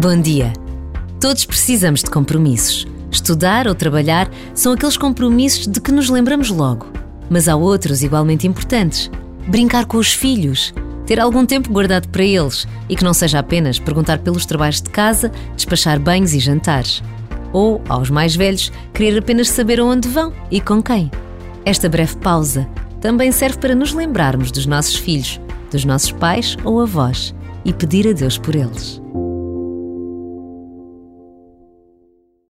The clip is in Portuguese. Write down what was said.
Bom dia. Todos precisamos de compromissos. Estudar ou trabalhar são aqueles compromissos de que nos lembramos logo. Mas há outros igualmente importantes. Brincar com os filhos, ter algum tempo guardado para eles e que não seja apenas perguntar pelos trabalhos de casa, despachar banhos e jantares. Ou, aos mais velhos, querer apenas saber onde vão e com quem. Esta breve pausa também serve para nos lembrarmos dos nossos filhos, dos nossos pais ou avós e pedir a Deus por eles.